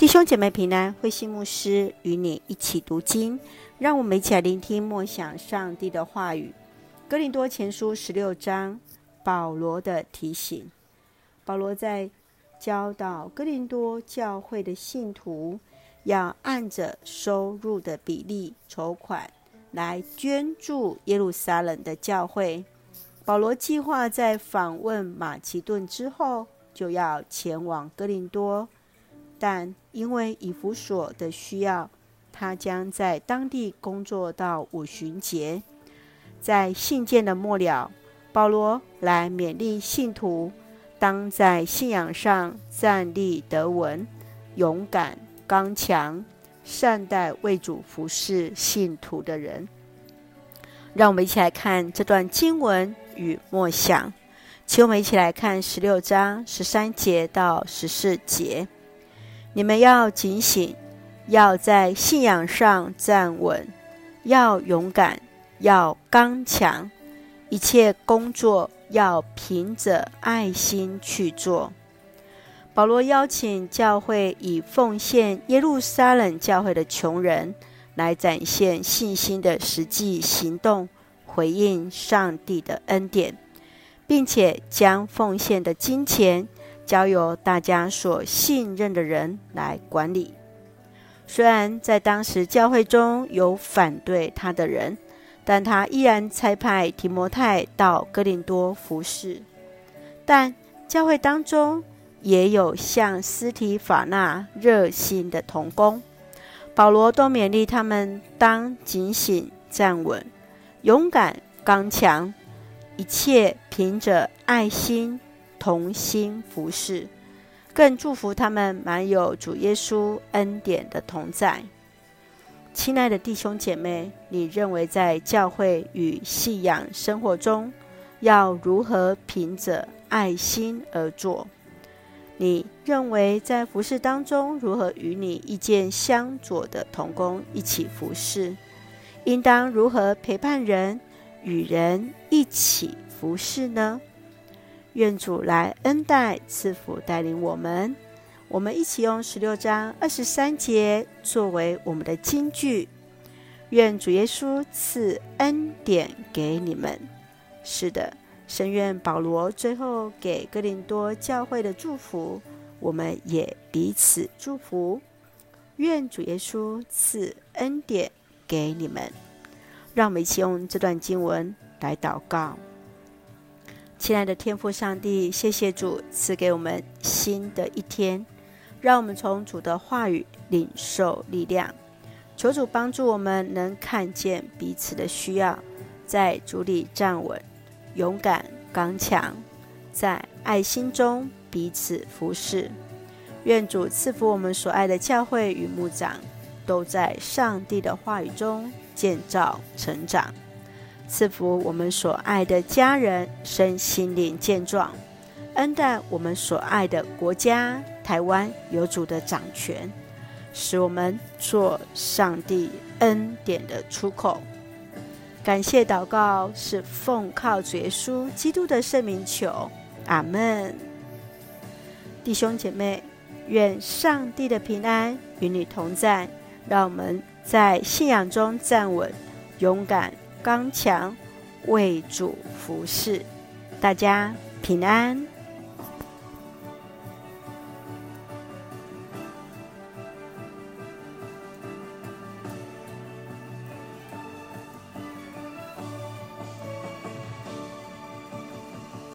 弟兄姐妹平安，慧馨牧师与你一起读经，让我们一起来聆听默想上帝的话语。哥林多前书十六章，保罗的提醒。保罗在教导哥林多教会的信徒，要按着收入的比例筹款，来捐助耶路撒冷的教会。保罗计划在访问马其顿之后，就要前往哥林多。但因为以弗所的需要，他将在当地工作到五旬节。在信件的末了，保罗来勉励信徒，当在信仰上站立得稳，勇敢刚强，善待为主服侍信徒的人。让我们一起来看这段经文与默想，请我们一起来看十六章十三节到十四节。你们要警醒，要在信仰上站稳，要勇敢，要刚强。一切工作要凭着爱心去做。保罗邀请教会以奉献耶路撒冷教会的穷人，来展现信心的实际行动，回应上帝的恩典，并且将奉献的金钱。交由大家所信任的人来管理。虽然在当时教会中有反对他的人，但他依然差派提摩太到哥林多服侍。但教会当中也有像斯提法纳热心的同工，保罗都勉励他们当警醒、站稳、勇敢、刚强，一切凭着爱心。同心服侍，更祝福他们满有主耶稣恩典的同在。亲爱的弟兄姐妹，你认为在教会与信仰生活中，要如何凭着爱心而做？你认为在服侍当中，如何与你意见相左的同工一起服侍？应当如何陪伴人，与人一起服侍呢？愿主来恩待赐福带领我们，我们一起用十六章二十三节作为我们的金句。愿主耶稣赐恩典给你们。是的，深愿保罗最后给哥林多教会的祝福，我们也彼此祝福。愿主耶稣赐恩典给你们。让我们一起用这段经文来祷告。亲爱的天父上帝，谢谢主赐给我们新的一天，让我们从主的话语领受力量。求主帮助我们能看见彼此的需要，在主里站稳，勇敢刚强，在爱心中彼此服侍。愿主赐福我们所爱的教会与牧长，都在上帝的话语中建造成长。赐福我们所爱的家人身心灵健壮，恩待我们所爱的国家台湾有主的掌权，使我们做上帝恩典的出口。感谢祷告是奉靠主耶稣基督的圣名求，阿门。弟兄姐妹，愿上帝的平安与你同在，让我们在信仰中站稳，勇敢。刚强，为主服侍，大家平安。